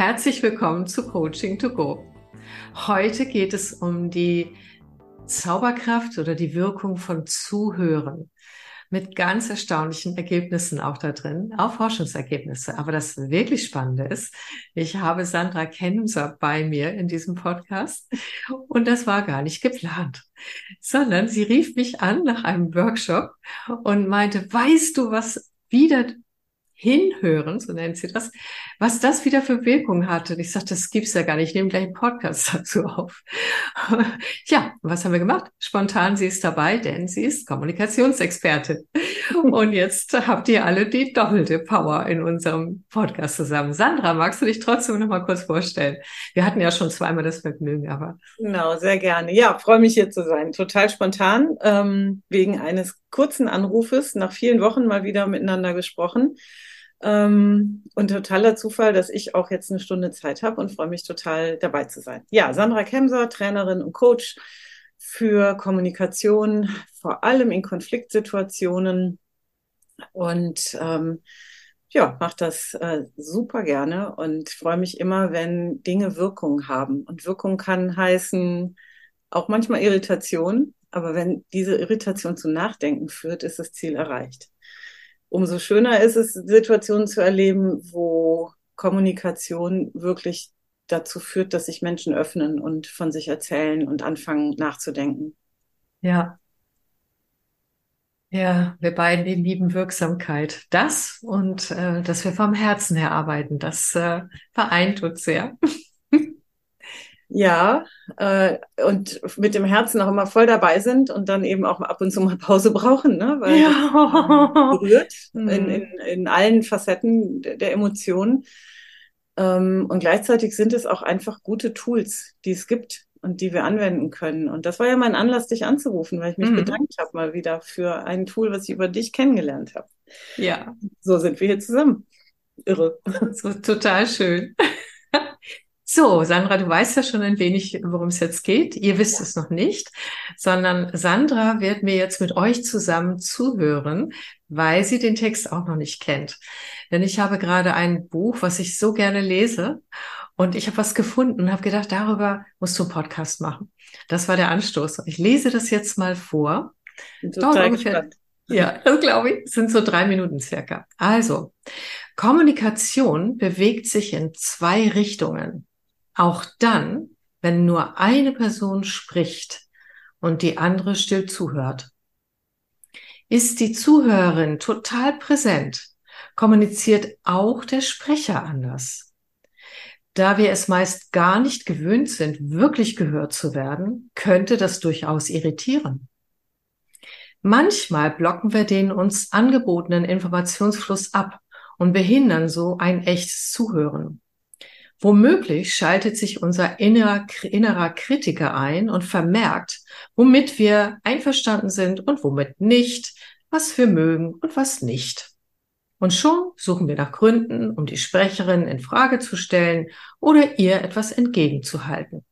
Herzlich willkommen zu Coaching to Go. Heute geht es um die Zauberkraft oder die Wirkung von Zuhören mit ganz erstaunlichen Ergebnissen auch da drin, auch Forschungsergebnisse. Aber das wirklich Spannende ist, ich habe Sandra Kemser bei mir in diesem Podcast und das war gar nicht geplant, sondern sie rief mich an nach einem Workshop und meinte, weißt du, was wieder Hinhören, so nennt sie das, was das wieder für Wirkung hatte. Und ich sagte, das gibt's ja gar nicht. Ich nehme gleich einen Podcast dazu auf. ja, was haben wir gemacht? Spontan, sie ist dabei, denn sie ist Kommunikationsexpertin. Und jetzt habt ihr alle die doppelte Power in unserem Podcast zusammen. Sandra, magst du dich trotzdem noch mal kurz vorstellen? Wir hatten ja schon zweimal das Vergnügen, aber. Genau, sehr gerne. Ja, freue mich hier zu sein. Total spontan, ähm, wegen eines kurzen Anrufes, nach vielen Wochen mal wieder miteinander gesprochen. Ähm, und totaler Zufall, dass ich auch jetzt eine Stunde Zeit habe und freue mich total dabei zu sein. Ja, Sandra Kemser, Trainerin und Coach für Kommunikation, vor allem in Konfliktsituationen und ähm, ja, mache das äh, super gerne und freue mich immer, wenn Dinge Wirkung haben. Und Wirkung kann heißen auch manchmal Irritation, aber wenn diese Irritation zu Nachdenken führt, ist das Ziel erreicht umso schöner ist es, Situationen zu erleben, wo Kommunikation wirklich dazu führt, dass sich Menschen öffnen und von sich erzählen und anfangen nachzudenken. Ja. Ja, wir beiden lieben Wirksamkeit. Das und äh, dass wir vom Herzen her arbeiten, das äh, vereint uns sehr. Ja, äh, und mit dem Herzen auch immer voll dabei sind und dann eben auch ab und zu mal Pause brauchen, ne? weil ja. das berührt in, mhm. in, in allen Facetten der, der Emotionen. Ähm, und gleichzeitig sind es auch einfach gute Tools, die es gibt und die wir anwenden können. Und das war ja mein Anlass, dich anzurufen, weil ich mich mhm. bedankt habe mal wieder für ein Tool, was ich über dich kennengelernt habe. Ja. So sind wir hier zusammen. Irre. So, total schön. So, Sandra, du weißt ja schon ein wenig, worum es jetzt geht. Ihr wisst ja. es noch nicht, sondern Sandra wird mir jetzt mit euch zusammen zuhören, weil sie den Text auch noch nicht kennt. Denn ich habe gerade ein Buch, was ich so gerne lese und ich habe was gefunden und habe gedacht, darüber musst du einen Podcast machen. Das war der Anstoß. Ich lese das jetzt mal vor. Total ungefähr, ja, das glaube ich, sind so drei Minuten circa. Also, Kommunikation bewegt sich in zwei Richtungen. Auch dann, wenn nur eine Person spricht und die andere still zuhört. Ist die Zuhörerin total präsent, kommuniziert auch der Sprecher anders. Da wir es meist gar nicht gewöhnt sind, wirklich gehört zu werden, könnte das durchaus irritieren. Manchmal blocken wir den uns angebotenen Informationsfluss ab und behindern so ein echtes Zuhören. Womöglich schaltet sich unser innerer, innerer Kritiker ein und vermerkt, womit wir einverstanden sind und womit nicht, was wir mögen und was nicht. Und schon suchen wir nach Gründen, um die Sprecherin in Frage zu stellen oder ihr etwas entgegenzuhalten.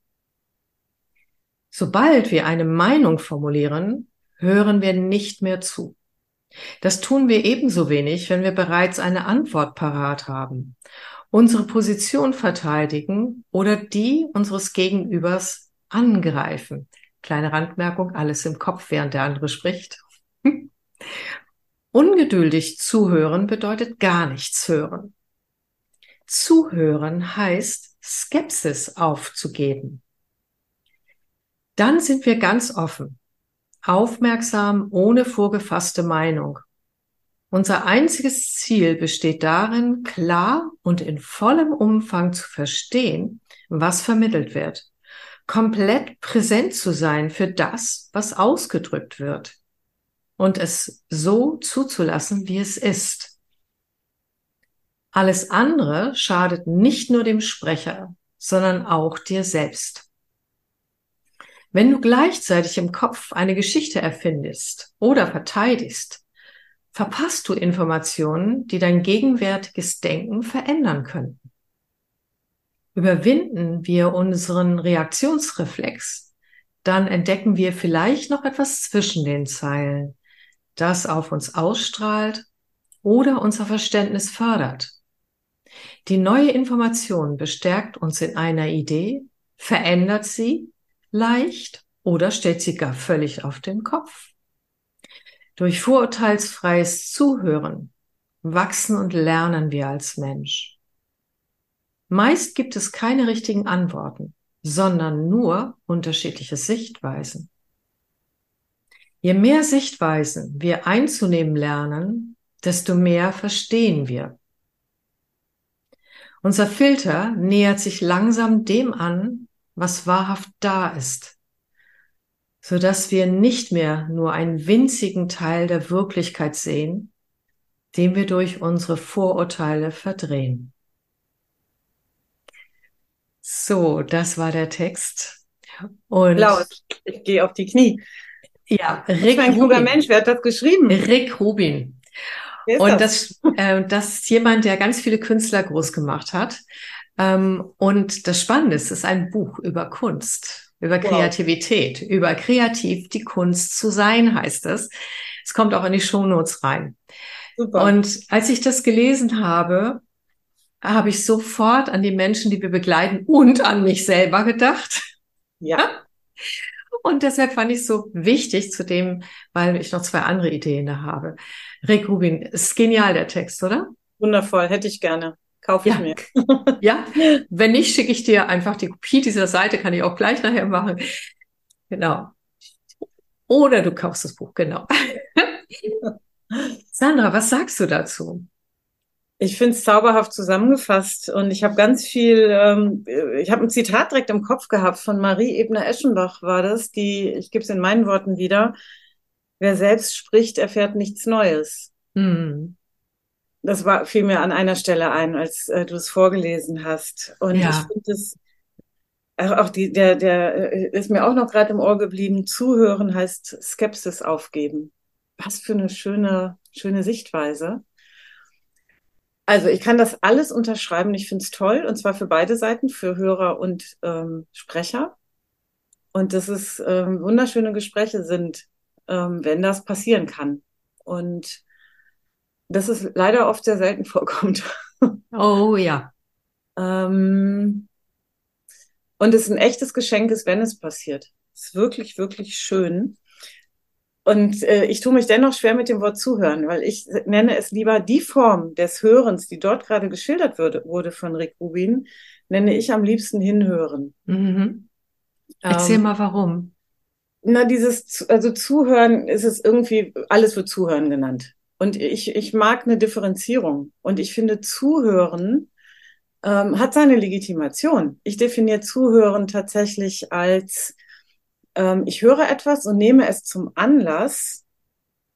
Sobald wir eine Meinung formulieren, hören wir nicht mehr zu. Das tun wir ebenso wenig, wenn wir bereits eine Antwort parat haben unsere Position verteidigen oder die unseres Gegenübers angreifen. Kleine Randmerkung, alles im Kopf, während der andere spricht. Ungeduldig zuhören bedeutet gar nichts hören. Zuhören heißt Skepsis aufzugeben. Dann sind wir ganz offen, aufmerksam, ohne vorgefasste Meinung unser einziges Ziel besteht darin, klar und in vollem Umfang zu verstehen, was vermittelt wird, komplett präsent zu sein für das, was ausgedrückt wird und es so zuzulassen, wie es ist. Alles andere schadet nicht nur dem Sprecher, sondern auch dir selbst. Wenn du gleichzeitig im Kopf eine Geschichte erfindest oder verteidigst, verpasst du Informationen, die dein gegenwärtiges Denken verändern könnten. Überwinden wir unseren Reaktionsreflex, dann entdecken wir vielleicht noch etwas zwischen den Zeilen, das auf uns ausstrahlt oder unser Verständnis fördert. Die neue Information bestärkt uns in einer Idee, verändert sie leicht oder stellt sie gar völlig auf den Kopf. Durch vorurteilsfreies Zuhören wachsen und lernen wir als Mensch. Meist gibt es keine richtigen Antworten, sondern nur unterschiedliche Sichtweisen. Je mehr Sichtweisen wir einzunehmen lernen, desto mehr verstehen wir. Unser Filter nähert sich langsam dem an, was wahrhaft da ist, so dass wir nicht mehr nur einen winzigen Teil der Wirklichkeit sehen, den wir durch unsere Vorurteile verdrehen. So, das war der Text. Und Klaus, ich gehe auf die Knie. Ja, Rick ein kluger Mensch, wer hat das geschrieben? Rick Rubin. Und das, äh, das ist jemand, der ganz viele Künstler groß gemacht hat. Ähm, und das Spannende ist, es ist ein Buch über Kunst, über Kreativität, wow. über kreativ die Kunst zu sein, heißt es. Es kommt auch in die Shownotes rein. Super. Und als ich das gelesen habe, habe ich sofort an die Menschen, die wir begleiten und an mich selber gedacht. Ja. Und deshalb fand ich es so wichtig zu dem, weil ich noch zwei andere Ideen da habe. Rick Rubin, ist genial der Text, oder? Wundervoll, hätte ich gerne. Kaufe ich ja. mir. ja, wenn nicht, schicke ich dir einfach die Kopie dieser Seite, kann ich auch gleich nachher machen. Genau. Oder du kaufst das Buch, genau. Sandra, was sagst du dazu? Ich finde es zauberhaft zusammengefasst und ich habe ganz viel, ähm, ich habe ein Zitat direkt im Kopf gehabt von Marie Ebner-Eschenbach war das, die, ich gebe es in meinen Worten wieder, wer selbst spricht, erfährt nichts Neues. Hm. Das war, fiel mir an einer Stelle ein, als äh, du es vorgelesen hast. Und ja. ich finde es, auch die, der, der äh, ist mir auch noch gerade im Ohr geblieben, zuhören heißt Skepsis aufgeben. Was für eine schöne, schöne Sichtweise. Also ich kann das alles unterschreiben. Ich finde es toll und zwar für beide Seiten, für Hörer und ähm, Sprecher. Und dass es ähm, wunderschöne Gespräche sind, ähm, wenn das passieren kann. Und dass es leider oft sehr selten vorkommt. Oh ja. ähm, und es ein echtes Geschenk ist, wenn es passiert. Es ist wirklich, wirklich schön. Und äh, ich tue mich dennoch schwer mit dem Wort zuhören, weil ich nenne es lieber die Form des Hörens, die dort gerade geschildert würde, wurde von Rick Rubin, nenne ich am liebsten hinhören. Mhm. Erzähl ähm, mal warum. Na, dieses, also Zuhören ist es irgendwie, alles wird Zuhören genannt. Und ich, ich mag eine Differenzierung. Und ich finde, Zuhören ähm, hat seine Legitimation. Ich definiere Zuhören tatsächlich als ähm, ich höre etwas und nehme es zum Anlass,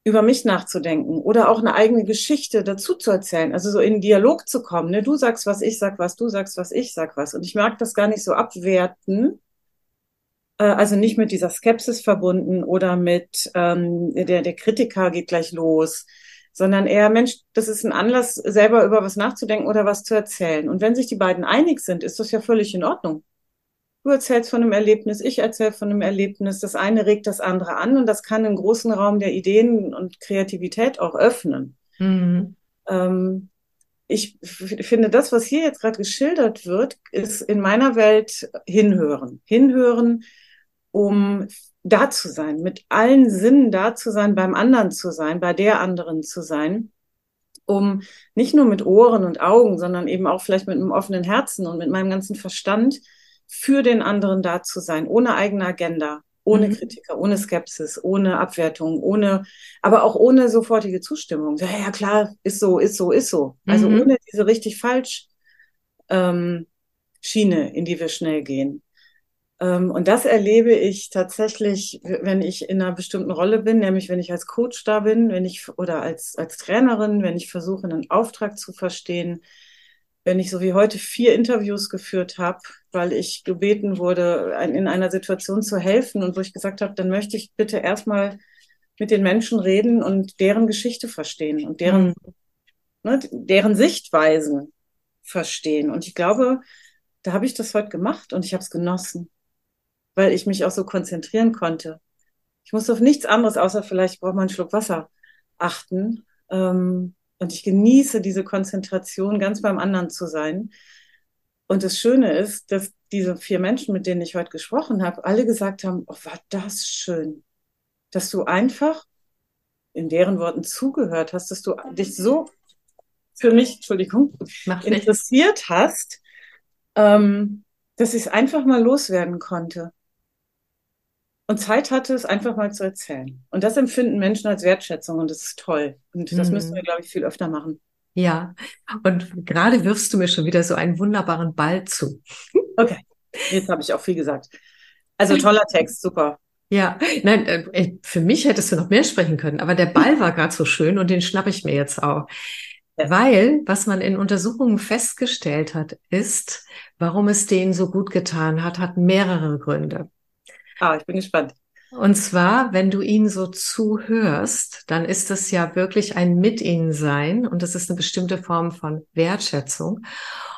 über mich nachzudenken oder auch eine eigene Geschichte dazu zu erzählen, also so in Dialog zu kommen. Ne? Du sagst was, ich sag was, du sagst was, ich sag was. Und ich mag das gar nicht so abwerten, äh, also nicht mit dieser Skepsis verbunden oder mit ähm, der, der Kritiker geht gleich los, sondern eher, Mensch, das ist ein Anlass, selber über was nachzudenken oder was zu erzählen. Und wenn sich die beiden einig sind, ist das ja völlig in Ordnung. Du erzählst von einem Erlebnis, ich erzähle von einem Erlebnis. Das eine regt das andere an und das kann einen großen Raum der Ideen und Kreativität auch öffnen. Mhm. Ähm, ich finde, das, was hier jetzt gerade geschildert wird, ist in meiner Welt hinhören. Hinhören, um da zu sein, mit allen Sinnen da zu sein, beim anderen zu sein, bei der anderen zu sein, um nicht nur mit Ohren und Augen, sondern eben auch vielleicht mit einem offenen Herzen und mit meinem ganzen Verstand für den anderen da zu sein, ohne eigene Agenda, ohne mhm. Kritiker, ohne Skepsis, ohne Abwertung, ohne, aber auch ohne sofortige Zustimmung. Ja, ja klar, ist so, ist so, ist so. Also mhm. ohne diese richtig falsch ähm, Schiene, in die wir schnell gehen. Ähm, und das erlebe ich tatsächlich, wenn ich in einer bestimmten Rolle bin, nämlich wenn ich als Coach da bin, wenn ich oder als, als Trainerin, wenn ich versuche, einen Auftrag zu verstehen, wenn ich so wie heute vier Interviews geführt habe, weil ich gebeten wurde, in einer Situation zu helfen und wo ich gesagt habe, dann möchte ich bitte erstmal mit den Menschen reden und deren Geschichte verstehen und deren, mhm. ne, deren Sichtweisen verstehen. Und ich glaube, da habe ich das heute gemacht und ich habe es genossen, weil ich mich auch so konzentrieren konnte. Ich muss auf nichts anderes, außer vielleicht braucht man einen Schluck Wasser, achten. Ähm, Und ich genieße diese Konzentration, ganz beim anderen zu sein. Und das Schöne ist, dass diese vier Menschen, mit denen ich heute gesprochen habe, alle gesagt haben, oh, war das schön, dass du einfach in deren Worten zugehört hast, dass du dich so für mich, Entschuldigung, Mach interessiert nicht. hast, ähm, dass ich es einfach mal loswerden konnte. Und Zeit hatte, es einfach mal zu erzählen. Und das empfinden Menschen als Wertschätzung und das ist toll. Und das mhm. müssen wir, glaube ich, viel öfter machen. Ja, und gerade wirfst du mir schon wieder so einen wunderbaren Ball zu. Okay, jetzt habe ich auch viel gesagt. Also toller Text, super. Ja, nein, äh, für mich hättest du noch mehr sprechen können, aber der Ball war gerade so schön und den schnappe ich mir jetzt auch. Ja. Weil, was man in Untersuchungen festgestellt hat, ist, warum es denen so gut getan hat, hat mehrere Gründe. Ah, ich bin gespannt. Und zwar, wenn du ihnen so zuhörst, dann ist das ja wirklich ein Mit ihnen sein und das ist eine bestimmte Form von Wertschätzung.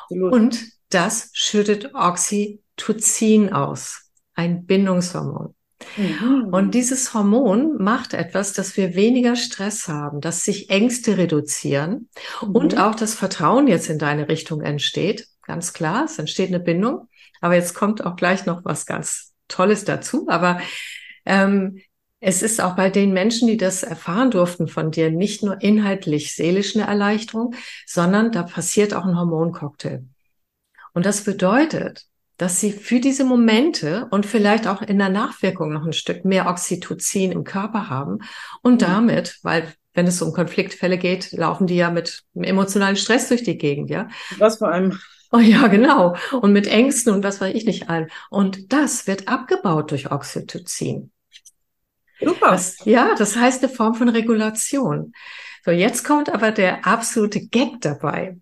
Absolut. Und das schüttet Oxytocin aus, ein Bindungshormon. Mhm. Und dieses Hormon macht etwas, dass wir weniger Stress haben, dass sich Ängste reduzieren mhm. und auch das Vertrauen jetzt in deine Richtung entsteht. Ganz klar, es entsteht eine Bindung. Aber jetzt kommt auch gleich noch was ganz Tolles dazu. Aber ähm, es ist auch bei den Menschen, die das erfahren durften von dir, nicht nur inhaltlich seelisch eine Erleichterung, sondern da passiert auch ein Hormoncocktail. Und das bedeutet, dass sie für diese Momente und vielleicht auch in der Nachwirkung noch ein Stück mehr Oxytocin im Körper haben und damit, weil wenn es um Konfliktfälle geht, laufen die ja mit emotionalen Stress durch die Gegend, ja. Was vor allem. Oh ja, genau. Und mit Ängsten und was weiß ich nicht allen. Und das wird abgebaut durch Oxytocin. Super. Das, ja, das heißt eine Form von Regulation. So, jetzt kommt aber der absolute Gag dabei.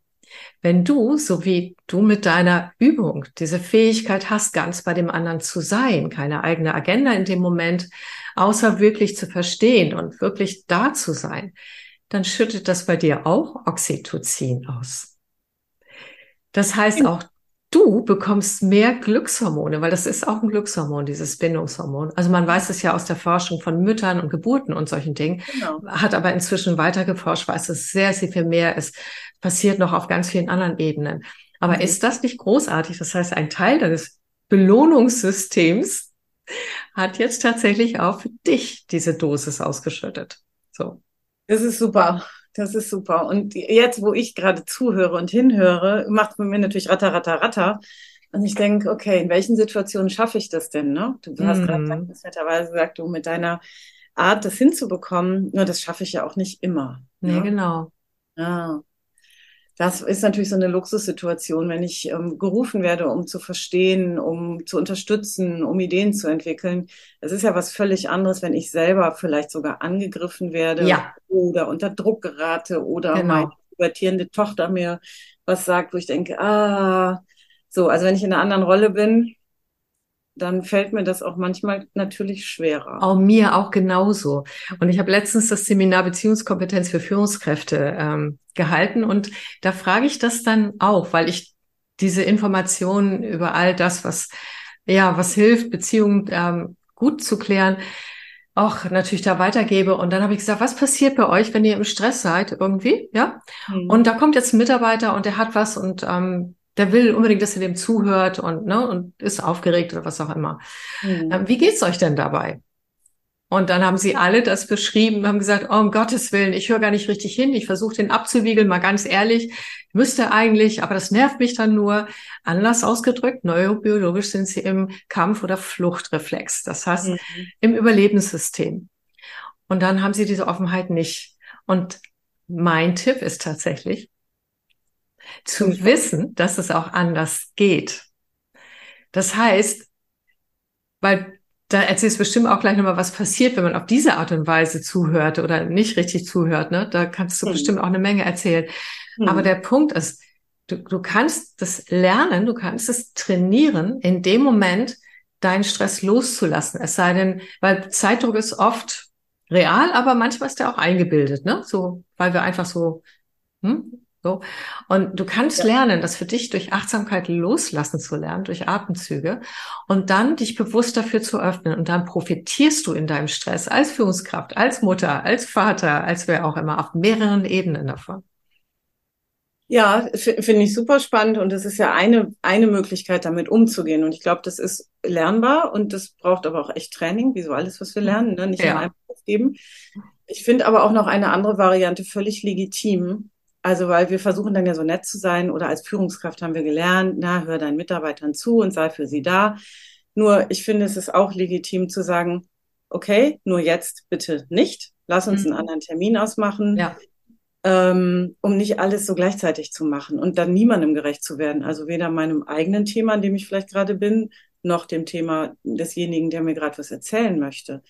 Wenn du, so wie du mit deiner Übung, diese Fähigkeit hast, ganz bei dem anderen zu sein, keine eigene Agenda in dem Moment, außer wirklich zu verstehen und wirklich da zu sein, dann schüttet das bei dir auch Oxytocin aus. Das heißt, auch du bekommst mehr Glückshormone, weil das ist auch ein Glückshormon, dieses Bindungshormon. Also man weiß es ja aus der Forschung von Müttern und Geburten und solchen Dingen, genau. hat aber inzwischen weiter geforscht, weiß es sehr, sehr viel mehr ist, passiert noch auf ganz vielen anderen Ebenen. Aber mhm. ist das nicht großartig? Das heißt, ein Teil deines Belohnungssystems hat jetzt tatsächlich auch für dich diese Dosis ausgeschüttet. So. Das ist super. Das ist super. Und jetzt, wo ich gerade zuhöre und hinhöre, macht es bei mir natürlich ratter, ratter, ratter. Und ich denke, okay, in welchen Situationen schaffe ich das denn? Ne? Du hast mm. gerade netterweise gesagt, du mit deiner Art, das hinzubekommen, nur das schaffe ich ja auch nicht immer. Nee, ne? genau. Ja. Das ist natürlich so eine Luxussituation, wenn ich ähm, gerufen werde, um zu verstehen, um zu unterstützen, um Ideen zu entwickeln. Es ist ja was völlig anderes, wenn ich selber vielleicht sogar angegriffen werde ja. oder unter Druck gerate oder genau. meine pubertierende Tochter mir was sagt, wo ich denke, ah, so, also wenn ich in einer anderen Rolle bin, dann fällt mir das auch manchmal natürlich schwerer. Auch mir auch genauso. Und ich habe letztens das Seminar Beziehungskompetenz für Führungskräfte ähm, gehalten und da frage ich das dann auch, weil ich diese Informationen über all das, was ja was hilft, Beziehungen ähm, gut zu klären, auch natürlich da weitergebe. Und dann habe ich gesagt, was passiert bei euch, wenn ihr im Stress seid irgendwie, ja? Mhm. Und da kommt jetzt ein Mitarbeiter und der hat was und ähm, der will unbedingt, dass ihr dem zuhört und, ne, und ist aufgeregt oder was auch immer. Mhm. Ähm, wie geht's euch denn dabei? Und dann haben sie alle das beschrieben, haben gesagt, oh, um Gottes Willen, ich höre gar nicht richtig hin, ich versuche den abzuwiegeln, mal ganz ehrlich, müsste eigentlich, aber das nervt mich dann nur. Anders ausgedrückt, neurobiologisch sind sie im Kampf- oder Fluchtreflex, das heißt mhm. im Überlebenssystem. Und dann haben sie diese Offenheit nicht. Und mein Tipp ist tatsächlich, zu wissen, dass es auch anders geht. Das heißt, weil da erzählst du bestimmt auch gleich nochmal, was passiert, wenn man auf diese Art und Weise zuhört oder nicht richtig zuhört. Ne? Da kannst du mhm. bestimmt auch eine Menge erzählen. Mhm. Aber der Punkt ist, du, du kannst das lernen, du kannst es trainieren, in dem Moment deinen Stress loszulassen. Es sei denn, weil Zeitdruck ist oft real, aber manchmal ist der auch eingebildet, ne? So, weil wir einfach so hm, so. Und du kannst ja. lernen, das für dich durch Achtsamkeit loslassen zu lernen, durch Atemzüge und dann dich bewusst dafür zu öffnen und dann profitierst du in deinem Stress als Führungskraft, als Mutter, als Vater, als wer auch immer auf mehreren Ebenen davon. Ja, finde ich super spannend und das ist ja eine, eine Möglichkeit, damit umzugehen. Und ich glaube, das ist lernbar und das braucht aber auch echt Training, wie so alles, was wir lernen, ne? nicht ja. einfach aufgeben. Ich finde aber auch noch eine andere Variante völlig legitim. Also, weil wir versuchen dann ja so nett zu sein oder als Führungskraft haben wir gelernt, na, hör deinen Mitarbeitern zu und sei für sie da. Nur, ich finde, es ist auch legitim zu sagen, okay, nur jetzt bitte nicht. Lass uns mhm. einen anderen Termin ausmachen. Ja ähm, um nicht alles so gleichzeitig zu machen und dann niemandem gerecht zu werden. Also weder meinem eigenen Thema, an dem ich vielleicht gerade bin, noch dem Thema desjenigen, der mir gerade was erzählen möchte.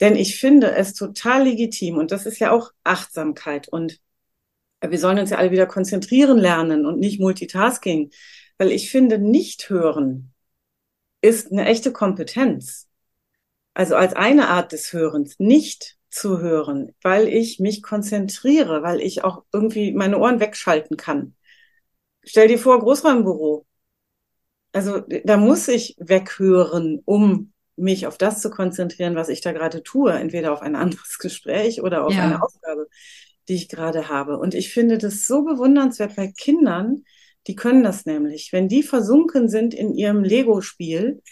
Denn ich finde es total legitim und das ist ja auch Achtsamkeit und wir sollen uns ja alle wieder konzentrieren lernen und nicht Multitasking, weil ich finde, nicht hören ist eine echte Kompetenz. Also als eine Art des Hörens, nicht zu hören, weil ich mich konzentriere, weil ich auch irgendwie meine Ohren wegschalten kann. Stell dir vor, Großraumbüro. Also da muss ich weghören, um mich auf das zu konzentrieren, was ich da gerade tue, entweder auf ein anderes Gespräch oder auf ja. eine Aufgabe, die ich gerade habe. Und ich finde das so bewundernswert bei Kindern, die können das nämlich. Wenn die versunken sind in ihrem Lego-Spiel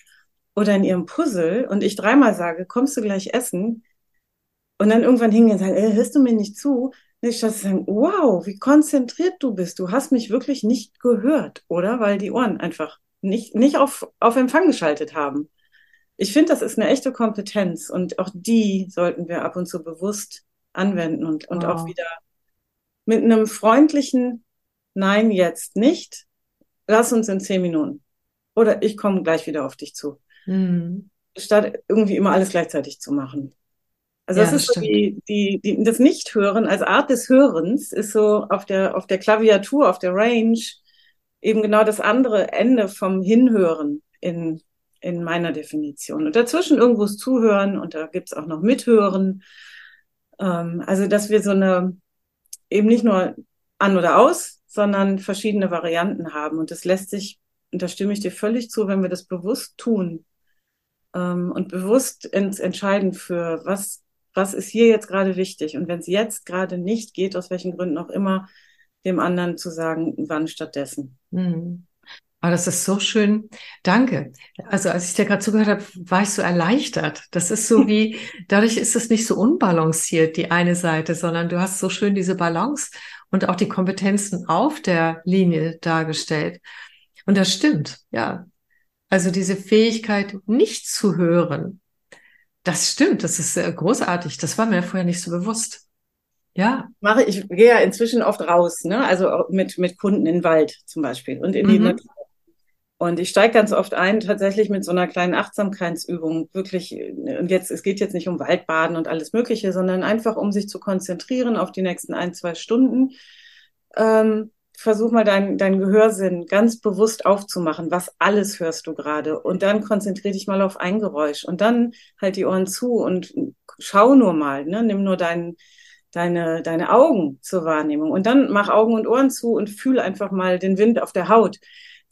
oder in ihrem Puzzle und ich dreimal sage, kommst du gleich essen, und dann irgendwann hingehen und sagen, ey, hörst du mir nicht zu? Nicht statt sagen, wow, wie konzentriert du bist. Du hast mich wirklich nicht gehört, oder? Weil die Ohren einfach nicht, nicht auf, auf Empfang geschaltet haben. Ich finde, das ist eine echte Kompetenz und auch die sollten wir ab und zu bewusst anwenden und, und wow. auch wieder mit einem freundlichen Nein, jetzt nicht. Lass uns in zehn Minuten. Oder ich komme gleich wieder auf dich zu. Mhm. Statt irgendwie immer alles gleichzeitig zu machen. Also ja, das, ist so die, die, die, das Nichthören als Art des Hörens ist so auf der, auf der Klaviatur, auf der Range eben genau das andere Ende vom Hinhören in, in meiner Definition. Und dazwischen irgendwo's Zuhören und da gibt's auch noch Mithören. Ähm, also dass wir so eine eben nicht nur an oder aus, sondern verschiedene Varianten haben. Und das lässt sich, und da stimme ich dir völlig zu, wenn wir das bewusst tun ähm, und bewusst ins entscheiden für was was ist hier jetzt gerade wichtig? Und wenn es jetzt gerade nicht geht, aus welchen Gründen auch immer, dem anderen zu sagen, wann stattdessen. Mhm. Aber das ist so schön. Danke. Also als ich dir gerade zugehört habe, war ich so erleichtert. Das ist so wie, dadurch ist es nicht so unbalanciert, die eine Seite, sondern du hast so schön diese Balance und auch die Kompetenzen auf der Linie dargestellt. Und das stimmt, ja. Also diese Fähigkeit, nicht zu hören, das stimmt, das ist äh, großartig. Das war mir vorher nicht so bewusst. Ja. Mache ich, gehe ja inzwischen oft raus, ne? Also mit, mit Kunden in den Wald zum Beispiel und in die mhm. Natur. Und ich steige ganz oft ein, tatsächlich mit so einer kleinen Achtsamkeitsübung, wirklich, und jetzt, es geht jetzt nicht um Waldbaden und alles Mögliche, sondern einfach um sich zu konzentrieren auf die nächsten ein, zwei Stunden. Ähm, versuch mal deinen dein Gehörsinn ganz bewusst aufzumachen. Was alles hörst du gerade? Und dann konzentrier dich mal auf ein Geräusch und dann halt die Ohren zu und schau nur mal, ne? Nimm nur dein, deine, deine Augen zur Wahrnehmung und dann mach Augen und Ohren zu und fühl einfach mal den Wind auf der Haut.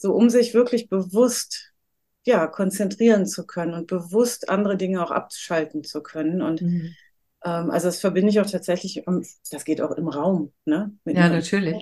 So, um sich wirklich bewusst, ja, konzentrieren zu können und bewusst andere Dinge auch abschalten zu können und mhm. ähm, also das verbinde ich auch tatsächlich, das geht auch im Raum, ne? Mit ja, natürlich.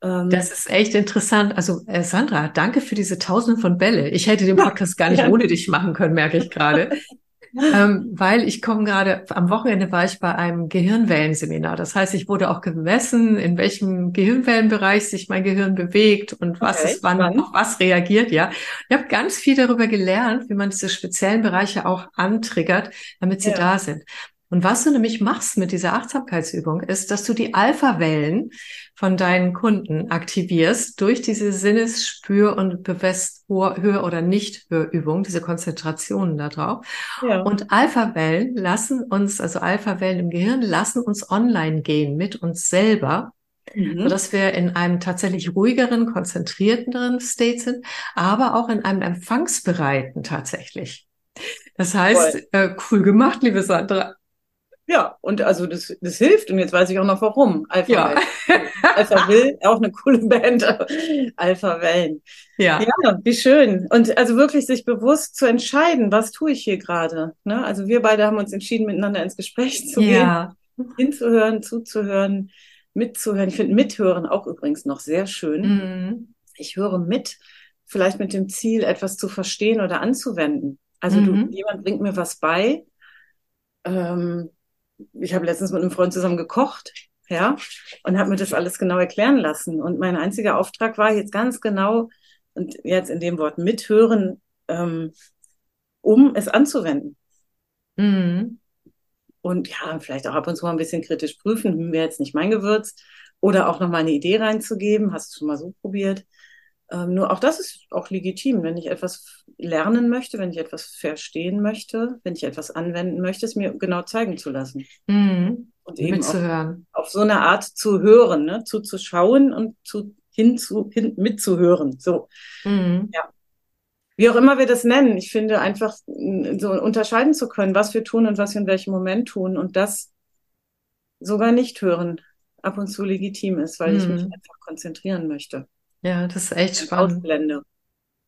Ähm, das ist echt interessant. Also äh, Sandra, danke für diese Tausende von Bälle. Ich hätte den Podcast gar nicht ja. ohne dich machen können, merke ich gerade. ähm, weil ich komme gerade, am Wochenende war ich bei einem Gehirnwellenseminar. Das heißt, ich wurde auch gemessen, in welchem Gehirnwellenbereich sich mein Gehirn bewegt und was okay, es wann auf was reagiert. Ja, ich habe ganz viel darüber gelernt, wie man diese speziellen Bereiche auch antriggert, damit sie ja. da sind. Und was du nämlich machst mit dieser Achtsamkeitsübung, ist, dass du die Alpha-Wellen von deinen Kunden aktivierst durch diese Sinnesspür- und Bewusst-Hör- oder Nicht-Hörübung, diese Konzentrationen darauf. Ja. Und Alpha-Wellen lassen uns, also Alpha-Wellen im Gehirn, lassen uns online gehen mit uns selber. Mhm. sodass wir in einem tatsächlich ruhigeren, konzentrierteren State sind, aber auch in einem empfangsbereiten tatsächlich. Das heißt, äh, cool gemacht, liebe Sandra. Ja, und also das, das hilft und jetzt weiß ich auch noch warum. Alpha ja. Alpha Will, auch eine coole Band, Alpha Wellen. Ja. ja, wie schön. Und also wirklich sich bewusst zu entscheiden, was tue ich hier gerade. Ne? Also wir beide haben uns entschieden, miteinander ins Gespräch zu ja. gehen, hinzuhören, zuzuhören, mitzuhören. Ich finde Mithören auch übrigens noch sehr schön. Mhm. Ich höre mit, vielleicht mit dem Ziel, etwas zu verstehen oder anzuwenden. Also mhm. du, jemand bringt mir was bei. Ähm, ich habe letztens mit einem Freund zusammen gekocht, ja, und habe mir das alles genau erklären lassen. Und mein einziger Auftrag war jetzt ganz genau, und jetzt in dem Wort mithören, ähm, um es anzuwenden. Mhm. Und ja, vielleicht auch ab und zu mal ein bisschen kritisch prüfen, hm, wäre jetzt nicht mein Gewürz. Oder auch nochmal eine Idee reinzugeben. Hast du schon mal so probiert? Ähm, nur auch das ist auch legitim, wenn ich etwas lernen möchte, wenn ich etwas verstehen möchte, wenn ich etwas anwenden möchte, es mir genau zeigen zu lassen. Mhm. Und eben. Auf, auf, so eine Art zu hören, ne? zuzuschauen und zu, hinzu, hin, mitzuhören. So. Mhm. Ja. Wie auch immer wir das nennen, ich finde einfach so unterscheiden zu können, was wir tun und was wir in welchem Moment tun und das sogar nicht hören ab und zu legitim ist, weil mhm. ich mich mhm. einfach konzentrieren möchte. Ja, das ist echt spannend. Ausblende.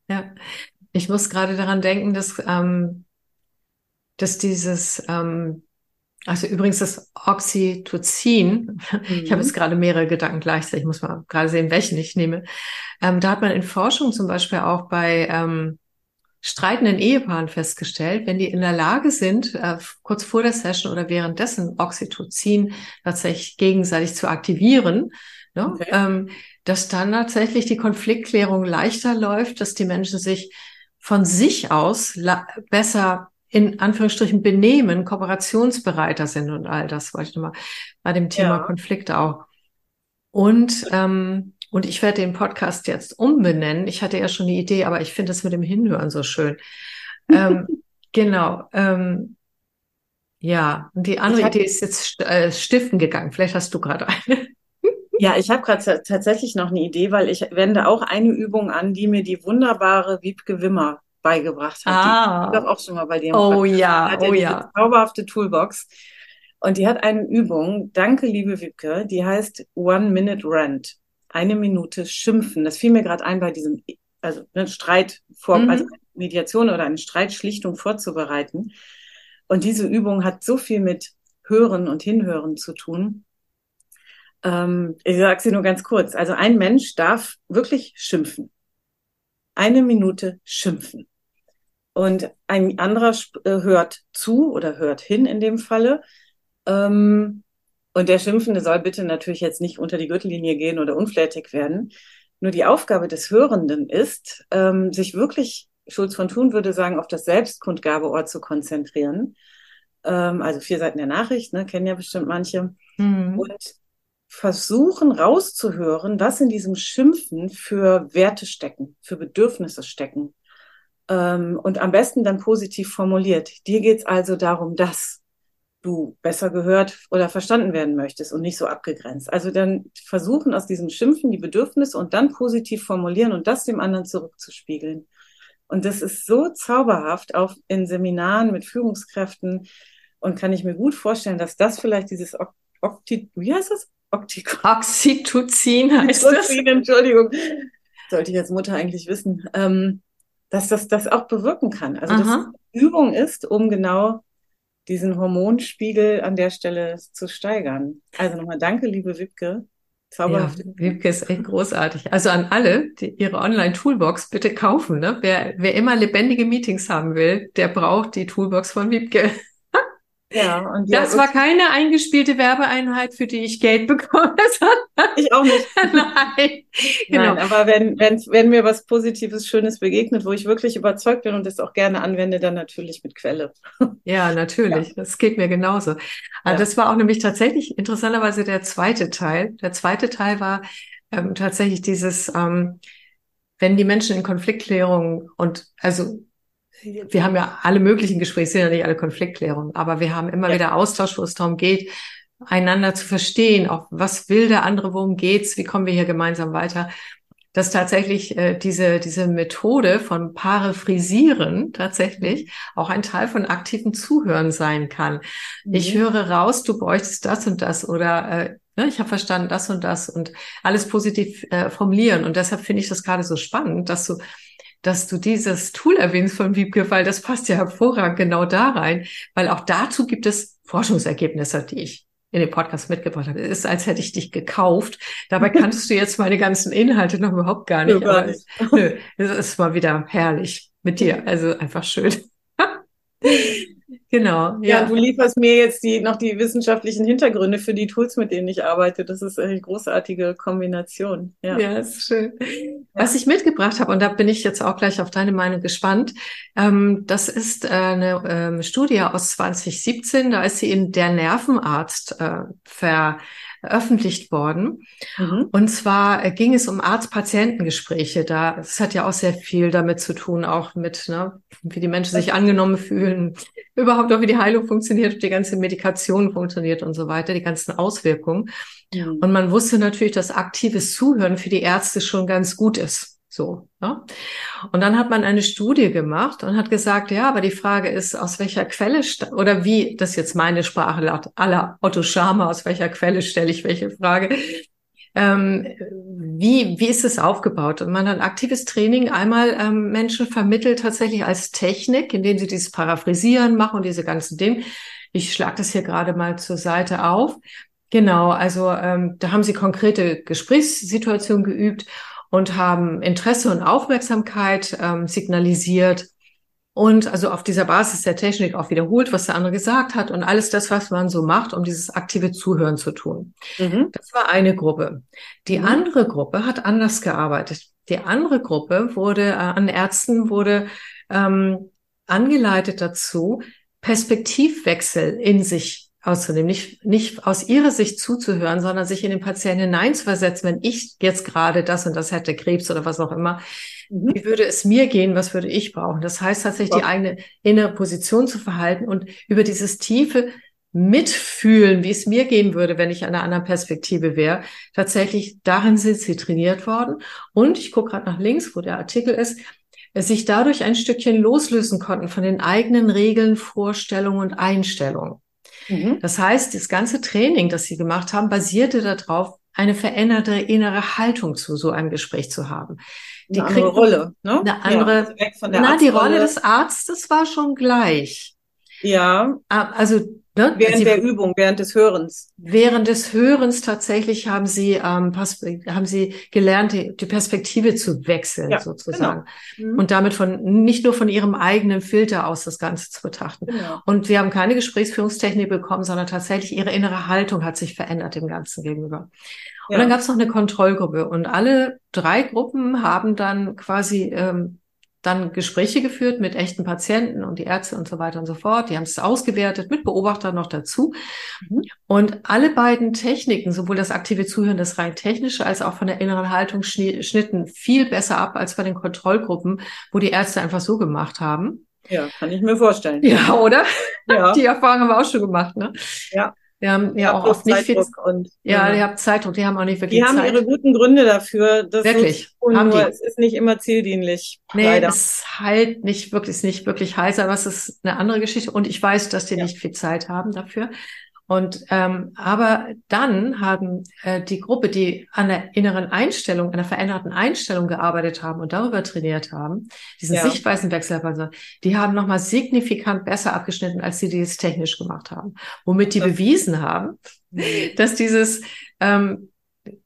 Ja, ich muss gerade daran denken, dass, ähm, dass dieses, ähm, also übrigens das Oxytocin, mhm. ich habe jetzt gerade mehrere Gedanken gleichzeitig, ich muss mal gerade sehen, welchen ich nehme. Ähm, da hat man in Forschung zum Beispiel auch bei ähm, streitenden Ehepaaren festgestellt, wenn die in der Lage sind, äh, kurz vor der Session oder währenddessen Oxytocin tatsächlich gegenseitig zu aktivieren, ne, okay. ähm, dass dann tatsächlich die Konfliktklärung leichter läuft, dass die Menschen sich von sich aus besser in Anführungsstrichen benehmen, kooperationsbereiter sind und all das wollte ich nochmal bei dem Thema ja. Konflikt auch. Und, ähm, und ich werde den Podcast jetzt umbenennen. Ich hatte ja schon die Idee, aber ich finde das mit dem Hinhören so schön. ähm, genau. Ähm, ja, und die andere Idee ist jetzt äh, stiften gegangen. Vielleicht hast du gerade eine. Ja, ich habe gerade tatsächlich noch eine Idee, weil ich wende auch eine Übung an, die mir die wunderbare Wiebke Wimmer beigebracht hat. Ah. Die, ich auch schon mal bei dir. Oh ja, oh ja. Zauberhafte Toolbox. Und die hat eine Übung, danke liebe Wiebke, die heißt One Minute Rant. Eine Minute schimpfen. Das fiel mir gerade ein bei diesem, also ne, Streit vor, mhm. also Mediation oder eine Streitschlichtung vorzubereiten. Und diese Übung hat so viel mit Hören und Hinhören zu tun. Ähm, ich sage sie nur ganz kurz. Also ein Mensch darf wirklich schimpfen. Eine Minute schimpfen. Und ein anderer äh, hört zu oder hört hin in dem Falle. Ähm, und der Schimpfende soll bitte natürlich jetzt nicht unter die Gürtellinie gehen oder unflätig werden. Nur die Aufgabe des Hörenden ist, ähm, sich wirklich, Schulz von Thun würde sagen, auf das Selbstkundgabeort zu konzentrieren. Ähm, also vier Seiten der Nachricht, ne, kennen ja bestimmt manche. Mhm. Und versuchen rauszuhören, was in diesem Schimpfen für Werte stecken, für Bedürfnisse stecken. Ähm, und am besten dann positiv formuliert. Dir geht's also darum, dass du besser gehört oder verstanden werden möchtest und nicht so abgegrenzt. Also dann versuchen aus diesem Schimpfen die Bedürfnisse und dann positiv formulieren und das dem anderen zurückzuspiegeln. Und das ist so zauberhaft, auch in Seminaren mit Führungskräften. Und kann ich mir gut vorstellen, dass das vielleicht dieses Okti, wie heißt das? Oxytocin heißt Oxytocin, das. Entschuldigung. Sollte ich als Mutter eigentlich wissen. Ähm, dass das das auch bewirken kann. Also Aha. dass Übung ist, um genau diesen Hormonspiegel an der Stelle zu steigern. Also nochmal danke, liebe Wipke. Zauberhaft. Ja, Wipke ist echt großartig. Also an alle, die ihre Online-Toolbox bitte kaufen. Ne? Wer, wer immer lebendige Meetings haben will, der braucht die Toolbox von Wipke. Ja, und ja, das war keine eingespielte Werbeeinheit, für die ich Geld bekomme. ich auch nicht. Nein, genau. Nein, aber wenn, wenn, wenn mir was Positives, Schönes begegnet, wo ich wirklich überzeugt bin und das auch gerne anwende, dann natürlich mit Quelle. Ja, natürlich. Ja. Das geht mir genauso. Also ja. Das war auch nämlich tatsächlich interessanterweise der zweite Teil. Der zweite Teil war ähm, tatsächlich dieses, ähm, wenn die Menschen in Konfliktklärung und also wir haben ja alle möglichen Gespräche, sind ja nicht alle Konfliktklärungen, aber wir haben immer ja. wieder Austausch, wo es darum geht, einander zu verstehen, auch was will der andere, worum geht's, wie kommen wir hier gemeinsam weiter, dass tatsächlich äh, diese, diese Methode von Paraphrasieren tatsächlich mhm. auch ein Teil von aktivem Zuhören sein kann. Mhm. Ich höre raus, du bräuchtest das und das oder äh, ne, ich habe verstanden das und das und alles positiv äh, formulieren. Und deshalb finde ich das gerade so spannend, dass du dass du dieses Tool erwähnst von Wiebke, das passt ja hervorragend genau da rein, weil auch dazu gibt es Forschungsergebnisse, die ich in den Podcast mitgebracht habe. Es ist, als hätte ich dich gekauft. Dabei kanntest du jetzt meine ganzen Inhalte noch überhaupt gar nicht. Nö, gar nicht. Aber, nö, es ist mal wieder herrlich mit dir. Also einfach schön. Genau. Ja. ja, du lieferst mir jetzt die, noch die wissenschaftlichen Hintergründe für die Tools, mit denen ich arbeite. Das ist eine großartige Kombination. Ja, ja ist schön. Was ich mitgebracht habe, und da bin ich jetzt auch gleich auf deine Meinung gespannt, ähm, das ist äh, eine ähm, Studie aus 2017. Da ist sie in Der Nervenarzt äh, ver veröffentlicht worden. Mhm. Und zwar äh, ging es um Arzt-Patientengespräche. Da, es hat ja auch sehr viel damit zu tun, auch mit, ne, wie die Menschen sich angenommen fühlen, überhaupt auch wie die Heilung funktioniert, die ganze Medikation funktioniert und so weiter, die ganzen Auswirkungen. Mhm. Und man wusste natürlich, dass aktives Zuhören für die Ärzte schon ganz gut ist. So. Ja? Und dann hat man eine Studie gemacht und hat gesagt, ja, aber die Frage ist, aus welcher Quelle oder wie, das jetzt meine Sprache laut aller Otto Schama, aus welcher Quelle stelle ich welche Frage? Ähm, wie, wie ist es aufgebaut? Und man hat aktives Training einmal ähm, Menschen vermittelt tatsächlich als Technik, indem sie dieses Paraphrasieren machen und diese ganzen Dinge. Ich schlage das hier gerade mal zur Seite auf. Genau, also ähm, da haben sie konkrete Gesprächssituationen geübt und haben Interesse und Aufmerksamkeit ähm, signalisiert und also auf dieser Basis der Technik auch wiederholt, was der andere gesagt hat und alles das, was man so macht, um dieses aktive Zuhören zu tun. Mhm. Das war eine Gruppe. Die mhm. andere Gruppe hat anders gearbeitet. Die andere Gruppe wurde äh, an Ärzten wurde ähm, angeleitet dazu, Perspektivwechsel in sich auszunehmen, nicht, nicht aus ihrer Sicht zuzuhören, sondern sich in den Patienten hineinzuversetzen, wenn ich jetzt gerade das und das hätte, Krebs oder was auch immer, mhm. wie würde es mir gehen, was würde ich brauchen? Das heißt tatsächlich, die eigene innere Position zu verhalten und über dieses tiefe Mitfühlen, wie es mir gehen würde, wenn ich an einer anderen Perspektive wäre. Tatsächlich, darin sind sie trainiert worden. Und ich gucke gerade nach links, wo der Artikel ist, sich dadurch ein Stückchen loslösen konnten von den eigenen Regeln, Vorstellungen und Einstellungen. Mhm. Das heißt, das ganze Training, das Sie gemacht haben, basierte darauf, eine veränderte innere Haltung zu so einem Gespräch zu haben. Die eine andere Rolle, ne? Eine andere, ja, also na, die Rolle des Arztes war schon gleich. Ja. Ah, also Ne? Während Sie, der Übung, während des Hörens. Während des Hörens tatsächlich haben Sie, ähm, haben Sie gelernt, die, die Perspektive zu wechseln, ja, sozusagen. Genau. Mhm. Und damit von, nicht nur von Ihrem eigenen Filter aus das Ganze zu betrachten. Genau. Und wir haben keine Gesprächsführungstechnik bekommen, sondern tatsächlich Ihre innere Haltung hat sich verändert dem Ganzen gegenüber. Und ja. dann gab es noch eine Kontrollgruppe und alle drei Gruppen haben dann quasi ähm, dann Gespräche geführt mit echten Patienten und die Ärzte und so weiter und so fort. Die haben es ausgewertet mit Beobachtern noch dazu. Mhm. Und alle beiden Techniken, sowohl das aktive Zuhören, das rein technische, als auch von der inneren Haltung schnitten viel besser ab als bei den Kontrollgruppen, wo die Ärzte einfach so gemacht haben. Ja, kann ich mir vorstellen. Ja, oder? Ja. Die Erfahrung haben wir auch schon gemacht, ne? Ja. Wir haben ja, auch oft nicht viel. Und, ja, ja, die haben Zeitdruck, die haben auch nicht wirklich Die haben Zeit. ihre guten Gründe dafür. Das wirklich. So haben nur, die. es ist nicht immer zieldienlich. Nee, leider. es halt nicht wirklich, ist nicht wirklich heiß, aber es ist eine andere Geschichte. Und ich weiß, dass die ja. nicht viel Zeit haben dafür. Und ähm, aber dann haben äh, die Gruppe, die an der inneren Einstellung, einer veränderten Einstellung gearbeitet haben und darüber trainiert haben, diesen ja. Sichtweisenwechsel, also, die haben nochmal signifikant besser abgeschnitten, als die, die es technisch gemacht haben. Womit die das bewiesen haben, mhm. dass dieses ähm,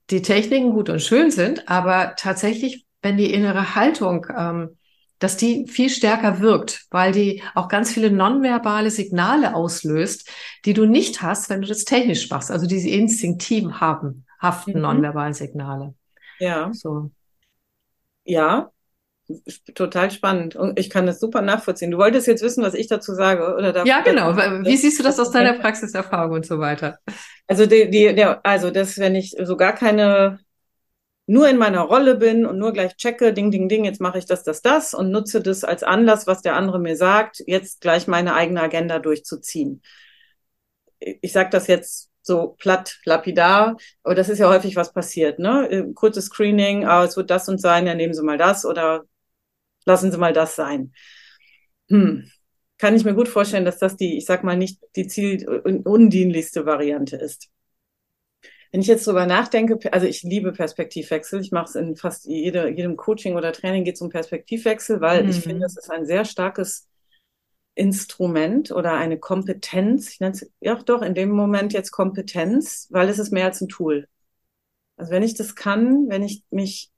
die Techniken gut und schön sind, aber tatsächlich, wenn die innere Haltung ähm, dass die viel stärker wirkt, weil die auch ganz viele nonverbale Signale auslöst, die du nicht hast, wenn du das technisch machst. Also diese instinktiv haben, haften mhm. nonverbalen Signale. Ja. So. Ja, total spannend. Und ich kann das super nachvollziehen. Du wolltest jetzt wissen, was ich dazu sage, oder? Ja, genau. Wie siehst du das aus deiner Praxiserfahrung und so weiter? Also die, die, der, also das, wenn ich so gar keine nur in meiner Rolle bin und nur gleich checke, ding, ding, ding, jetzt mache ich das, das, das und nutze das als Anlass, was der andere mir sagt, jetzt gleich meine eigene Agenda durchzuziehen. Ich sage das jetzt so platt, lapidar, aber das ist ja häufig was passiert, ne? Äh, kurzes Screening, ah, es wird das und sein, dann nehmen Sie mal das oder lassen Sie mal das sein. Hm. Kann ich mir gut vorstellen, dass das die, ich sag mal, nicht die ziel- undienlichste Variante ist. Wenn ich jetzt drüber nachdenke, also ich liebe Perspektivwechsel. Ich mache es in fast jede, jedem Coaching oder Training geht es um Perspektivwechsel, weil mhm. ich finde, es ist ein sehr starkes Instrument oder eine Kompetenz. Ich nenne es ja doch in dem Moment jetzt Kompetenz, weil es ist mehr als ein Tool. Also wenn ich das kann, wenn ich mich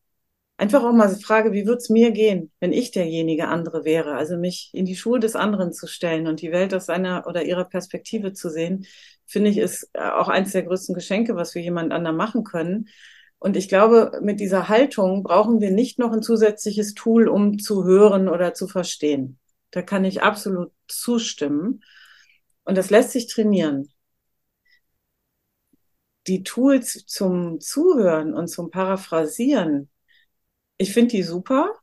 einfach auch mal frage, wie wird's mir gehen, wenn ich derjenige andere wäre? Also mich in die Schuhe des anderen zu stellen und die Welt aus seiner oder ihrer Perspektive zu sehen, finde ich, ist auch eines der größten Geschenke, was wir jemand anderem machen können. Und ich glaube, mit dieser Haltung brauchen wir nicht noch ein zusätzliches Tool, um zu hören oder zu verstehen. Da kann ich absolut zustimmen. Und das lässt sich trainieren. Die Tools zum Zuhören und zum Paraphrasieren, ich finde die super.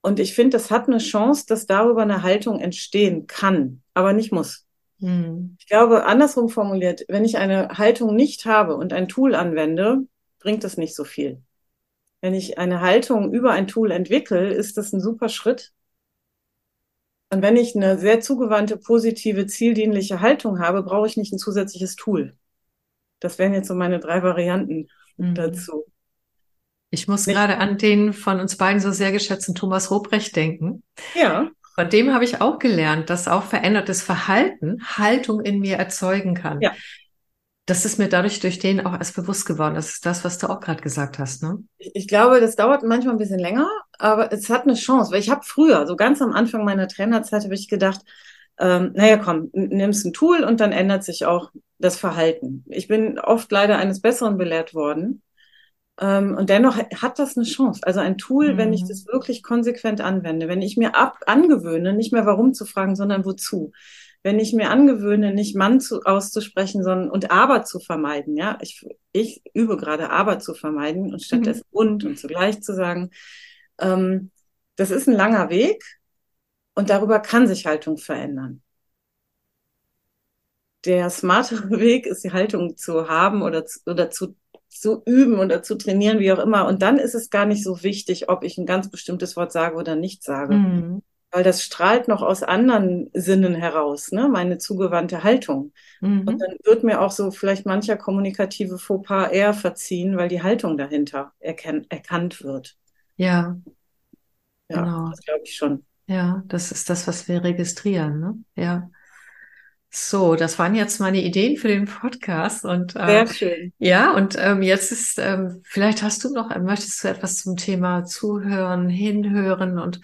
Und ich finde, das hat eine Chance, dass darüber eine Haltung entstehen kann, aber nicht muss. Hm. Ich glaube, andersrum formuliert, wenn ich eine Haltung nicht habe und ein Tool anwende, bringt es nicht so viel. Wenn ich eine Haltung über ein Tool entwickle, ist das ein super Schritt. Und wenn ich eine sehr zugewandte, positive, zieldienliche Haltung habe, brauche ich nicht ein zusätzliches Tool. Das wären jetzt so meine drei Varianten mhm. dazu. Ich muss gerade an den von uns beiden so sehr geschätzten Thomas Robrecht denken. Ja. Von dem habe ich auch gelernt, dass auch verändertes Verhalten Haltung in mir erzeugen kann. Ja. Das ist mir dadurch durch den auch erst bewusst geworden. Das ist das, was du auch gerade gesagt hast, ne? Ich glaube, das dauert manchmal ein bisschen länger, aber es hat eine Chance. Weil ich habe früher, so ganz am Anfang meiner Trainerzeit, habe ich gedacht, ähm, naja, komm, nimmst ein Tool und dann ändert sich auch das Verhalten. Ich bin oft leider eines Besseren belehrt worden. Ähm, und dennoch hat das eine Chance. Also ein Tool, mhm. wenn ich mhm. das wirklich konsequent anwende, wenn ich mir ab angewöhne, nicht mehr warum zu fragen, sondern wozu wenn ich mir angewöhne, nicht Mann zu, auszusprechen, sondern und aber zu vermeiden, ja, ich, ich übe gerade aber zu vermeiden und stattdessen mhm. und und zugleich zu sagen, ähm, das ist ein langer Weg und darüber kann sich Haltung verändern. Der smartere Weg ist, die Haltung zu haben oder zu, oder zu, zu üben oder zu trainieren, wie auch immer. Und dann ist es gar nicht so wichtig, ob ich ein ganz bestimmtes Wort sage oder nicht sage. Mhm weil das strahlt noch aus anderen Sinnen heraus, ne? meine zugewandte Haltung. Mhm. Und dann wird mir auch so vielleicht mancher kommunikative Fauxpas eher verziehen, weil die Haltung dahinter erken erkannt wird. Ja. Ja, genau. das glaube ich schon. Ja, das ist das, was wir registrieren, ne? Ja. So, das waren jetzt meine Ideen für den Podcast und äh, sehr schön. Ja, und ähm, jetzt ist ähm, vielleicht hast du noch möchtest du etwas zum Thema Zuhören, Hinhören und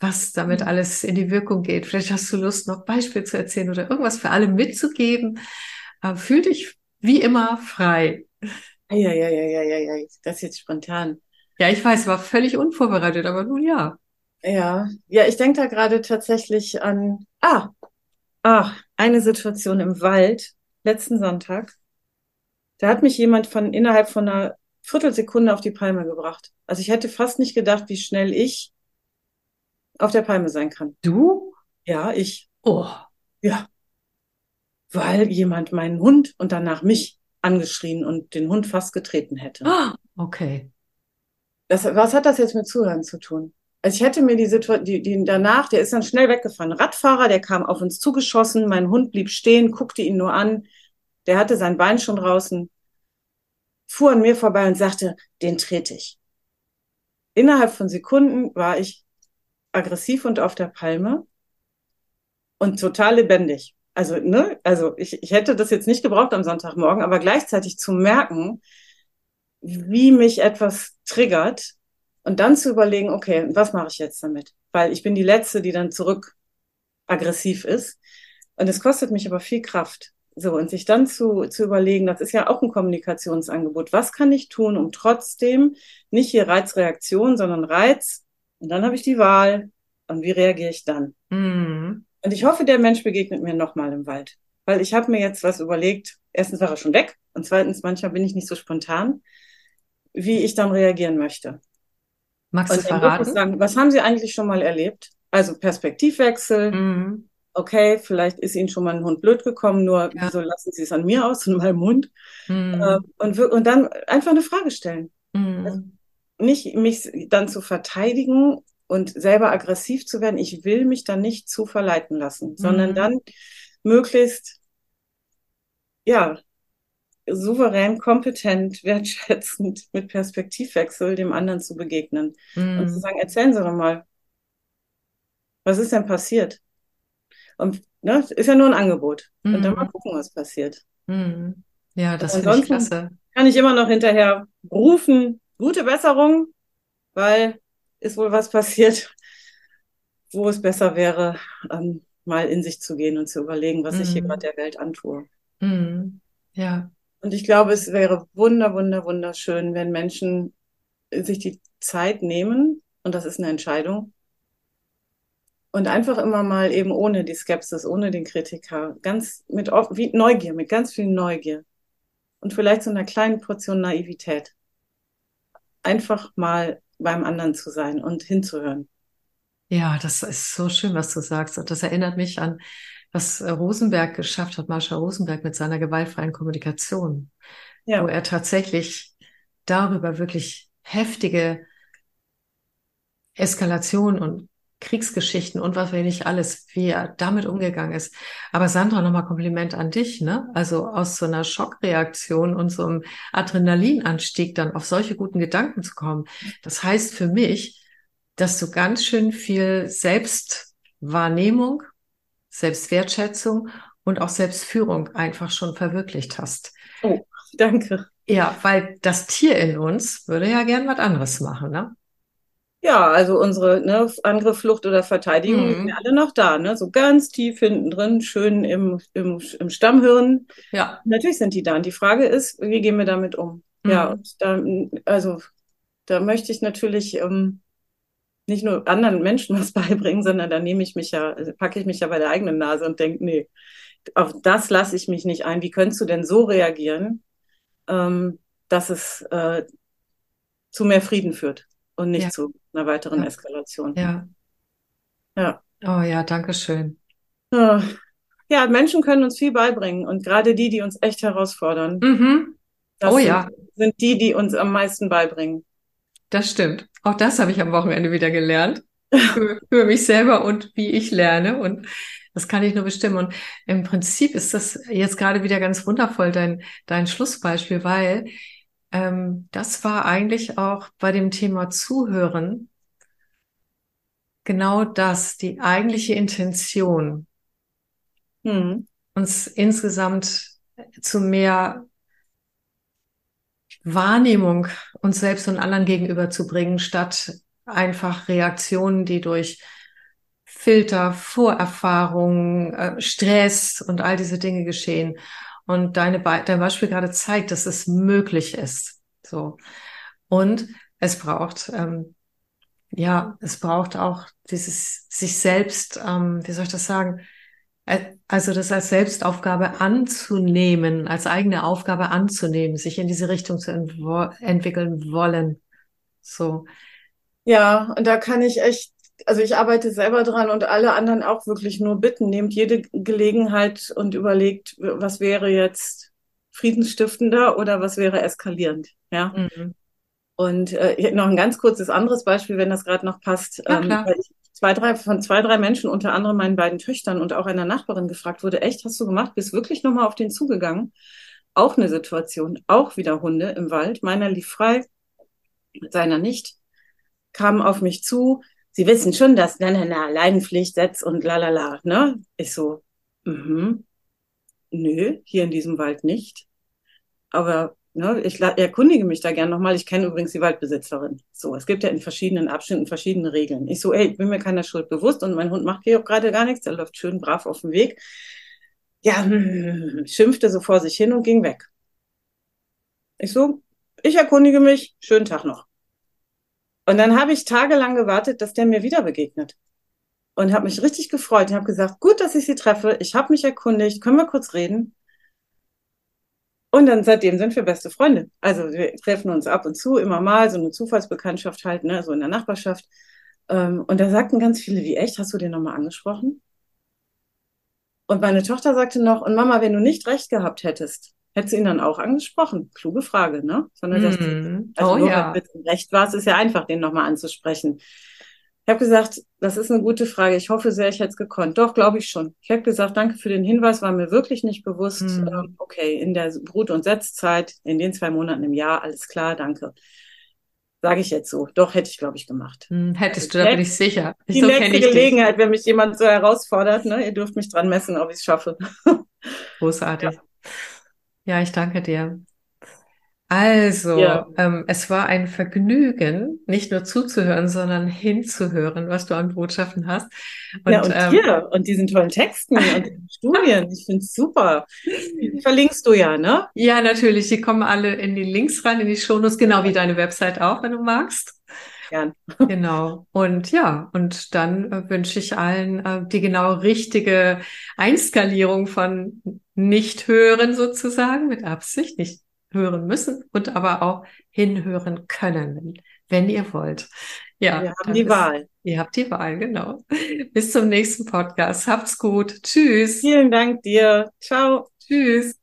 was damit mhm. alles in die Wirkung geht. Vielleicht hast du Lust, noch Beispiel zu erzählen oder irgendwas für alle mitzugeben. Äh, fühl dich wie immer frei. Ja, ja, ja, ja, ja, ja. Das jetzt spontan. Ja, ich weiß, war völlig unvorbereitet, aber nun ja. Ja, ja, ich denke da gerade tatsächlich an, ah, ah, eine Situation im Wald, letzten Sonntag. Da hat mich jemand von innerhalb von einer Viertelsekunde auf die Palme gebracht. Also ich hätte fast nicht gedacht, wie schnell ich auf der Palme sein kann. Du? Ja, ich. Oh. Ja. Weil jemand meinen Hund und danach mich angeschrien und den Hund fast getreten hätte. Ah, okay. Das, was hat das jetzt mit Zuhören zu tun? Also ich hätte mir die Situation, die, die danach, der ist dann schnell weggefahren. Radfahrer, der kam auf uns zugeschossen, mein Hund blieb stehen, guckte ihn nur an, der hatte sein Bein schon draußen, fuhr an mir vorbei und sagte, den trete ich. Innerhalb von Sekunden war ich aggressiv und auf der Palme und total lebendig. Also, ne, also ich, ich hätte das jetzt nicht gebraucht am Sonntagmorgen, aber gleichzeitig zu merken, wie mich etwas triggert und dann zu überlegen, okay, was mache ich jetzt damit? Weil ich bin die Letzte, die dann zurück aggressiv ist. Und es kostet mich aber viel Kraft. So, und sich dann zu, zu überlegen, das ist ja auch ein Kommunikationsangebot. Was kann ich tun, um trotzdem nicht hier Reizreaktion, sondern Reiz und dann habe ich die Wahl. Und wie reagiere ich dann? Mhm. Und ich hoffe, der Mensch begegnet mir nochmal im Wald. Weil ich habe mir jetzt was überlegt. Erstens war er schon weg. Und zweitens, manchmal bin ich nicht so spontan, wie ich dann reagieren möchte. Magst du verraten? Sagen, was haben Sie eigentlich schon mal erlebt? Also Perspektivwechsel. Mhm. Okay, vielleicht ist Ihnen schon mal ein Hund blöd gekommen, nur ja. wieso lassen Sie es an mir aus und meinem Hund? Mhm. Äh, und, und dann einfach eine Frage stellen. Mhm nicht mich dann zu verteidigen und selber aggressiv zu werden. Ich will mich dann nicht zu verleiten lassen, mhm. sondern dann möglichst, ja, souverän, kompetent, wertschätzend mit Perspektivwechsel dem anderen zu begegnen mhm. und zu sagen, erzählen Sie doch mal, was ist denn passiert? Und ne, ist ja nur ein Angebot. Mhm. Und dann mal gucken, was passiert. Mhm. Ja, das finde ich klasse. Kann ich immer noch hinterher rufen, gute Besserung, weil ist wohl was passiert, wo es besser wäre, ähm, mal in sich zu gehen und zu überlegen, was ich hier gerade der Welt antue. Ja, Und ich glaube, es wäre wunder, wunder, wunderschön, wenn Menschen sich die Zeit nehmen, und das ist eine Entscheidung, und einfach immer mal eben ohne die Skepsis, ohne den Kritiker, ganz mit wie Neugier, mit ganz viel Neugier und vielleicht so einer kleinen Portion Naivität, einfach mal beim anderen zu sein und hinzuhören. ja, das ist so schön, was du sagst. Und das erinnert mich an, was äh, Rosenberg geschafft hat, Marshall Rosenberg mit seiner gewaltfreien Kommunikation, wo Ja, er tatsächlich darüber wirklich heftige Eskalation und Kriegsgeschichten und was weiß ich nicht alles, wie er damit umgegangen ist. Aber Sandra, nochmal Kompliment an dich, ne? Also aus so einer Schockreaktion und so einem Adrenalinanstieg dann auf solche guten Gedanken zu kommen. Das heißt für mich, dass du ganz schön viel Selbstwahrnehmung, Selbstwertschätzung und auch Selbstführung einfach schon verwirklicht hast. oh, danke. Ja, weil das Tier in uns würde ja gern was anderes machen, ne? Ja, also unsere ne, Angriff, Flucht oder Verteidigung die sind ja Mhm. alle noch da, ne? So ganz tief hinten drin, schön im, im, im Stammhirn. Ja. Natürlich sind die da. Und die Frage ist, wie gehen wir damit um? Ja, Mhm. und da, also da möchte ich natürlich ähm, nicht nur anderen Menschen was beibringen, sondern da nehme ich mich ja, also packe ich mich ja bei der eigenen Nase und denke, nee, auf das lasse ich mich nicht ein. Wie könntest du denn so reagieren, ähm, dass es äh, zu mehr Frieden führt und nicht Ja. zu einer weiteren Ja. Eskalation? Ja. Ja. Oh ja, danke schön. Ah. Ja, Menschen können uns viel beibringen und gerade die, die uns echt herausfordern, Mhm. das Oh sind, ja, sind die, die uns am meisten beibringen. Das stimmt. Auch das habe ich am Wochenende wieder gelernt. Für, für mich selber und wie ich lerne. Und das kann ich nur bestimmen. Und im Prinzip ist das jetzt gerade wieder ganz wundervoll, dein, dein Schlussbeispiel, weil ähm, das war eigentlich auch bei dem Thema Zuhören genau das, die eigentliche Intention, Hm. uns insgesamt zu mehr Wahrnehmung uns selbst und anderen gegenüber zu bringen, statt einfach Reaktionen, die durch Filter, Vorerfahrungen, äh, Stress und all diese Dinge geschehen. Und deine Be dein Beispiel gerade zeigt, dass es möglich ist. So. Und es braucht, ähm, ja, es braucht auch dieses sich selbst, ähm, wie soll ich das sagen? Also das als Selbstaufgabe anzunehmen, als eigene Aufgabe anzunehmen, sich in diese Richtung zu entwickeln wollen. So. Ja, und da kann ich echt, also ich arbeite selber dran und alle anderen auch wirklich nur bitten, nehmt jede Gelegenheit und überlegt, was wäre jetzt friedensstiftender oder was wäre eskalierend, ja. Mhm. Und äh, noch ein ganz kurzes anderes Beispiel, wenn das gerade noch passt, Ja, ähm, ich zwei, drei, von zwei, drei Menschen, unter anderem meinen beiden Töchtern und auch einer Nachbarin gefragt wurde, echt, hast du gemacht? Bist wirklich nochmal auf den zugegangen? Auch eine Situation, auch wieder Hunde im Wald. Meiner lief frei, seiner nicht, kamen auf mich zu. Sie wissen schon, dass dann eine Leinenpflicht setzt und lalala, ne? Ich so, mhm, nö, hier in diesem Wald nicht. Aber ne, ich erkundige mich da gern nochmal. Ich kenne übrigens die Waldbesitzerin. So, es gibt ja in verschiedenen Abschnitten verschiedene Regeln. Ich so, ey, ich bin mir keiner Schuld bewusst und mein Hund macht hier auch gerade gar nichts. Der läuft schön brav auf dem Weg. Ja, hm, schimpfte so vor sich hin und ging weg. Ich so, ich erkundige mich, schönen Tag noch. Und dann habe ich tagelang gewartet, dass der mir wieder begegnet. Und habe mich richtig gefreut. Ich habe gesagt, gut, dass ich Sie treffe. Ich habe mich erkundigt. Können wir kurz reden? Und dann seitdem sind wir beste Freunde. Also wir treffen uns ab und zu immer mal, so eine Zufallsbekanntschaft halt, ne, so in der Nachbarschaft. Ähm, und da sagten ganz viele, wie echt, hast du den nochmal angesprochen? Und meine Tochter sagte noch, und Mama, wenn du nicht recht gehabt hättest, hättest du ihn dann auch angesprochen? Kluge Frage, ne? Von der 16. Mhm. Also Oh nur ja. weil du recht warst, ist ja einfach, den nochmal anzusprechen. Ich habe gesagt, das ist eine gute Frage. Ich hoffe sehr, ich hätte es gekonnt. Doch, glaube ich schon. Ich habe gesagt, danke für den Hinweis, war mir wirklich nicht bewusst. Mhm. Ähm, okay, in der Brut- und Setzzeit, in den zwei Monaten im Jahr, alles klar, danke. Sage ich jetzt so. Doch, hätte ich, glaube ich, gemacht. Hm, hättest du, da bin ich sicher. Die so nächste Gelegenheit, wenn mich jemand so herausfordert, ne? ihr dürft mich dran messen, ob ich es schaffe. Großartig. Ja. ja, ich danke dir. Also, ja. ähm, es war ein Vergnügen, nicht nur zuzuhören, sondern hinzuhören, was du an Botschaften hast. Und, ja, und ähm, dir und diesen tollen Texten und Studien. Ich finde es super. Die verlinkst du ja, ne? Ja, natürlich. Die kommen alle in die Links rein, in die Shownotes, genau wie deine Website auch, wenn du magst. Gern. Genau. Und ja, und dann äh, wünsche ich allen äh, die genau richtige Einskalierung von nicht hören sozusagen mit Absicht, nicht hören müssen und aber auch hinhören können, wenn ihr wollt. Ja, wir haben die Wahl. Ihr habt die Wahl, genau. Bis zum nächsten Podcast. Habt's gut. Tschüss. Vielen Dank dir. Ciao. Tschüss.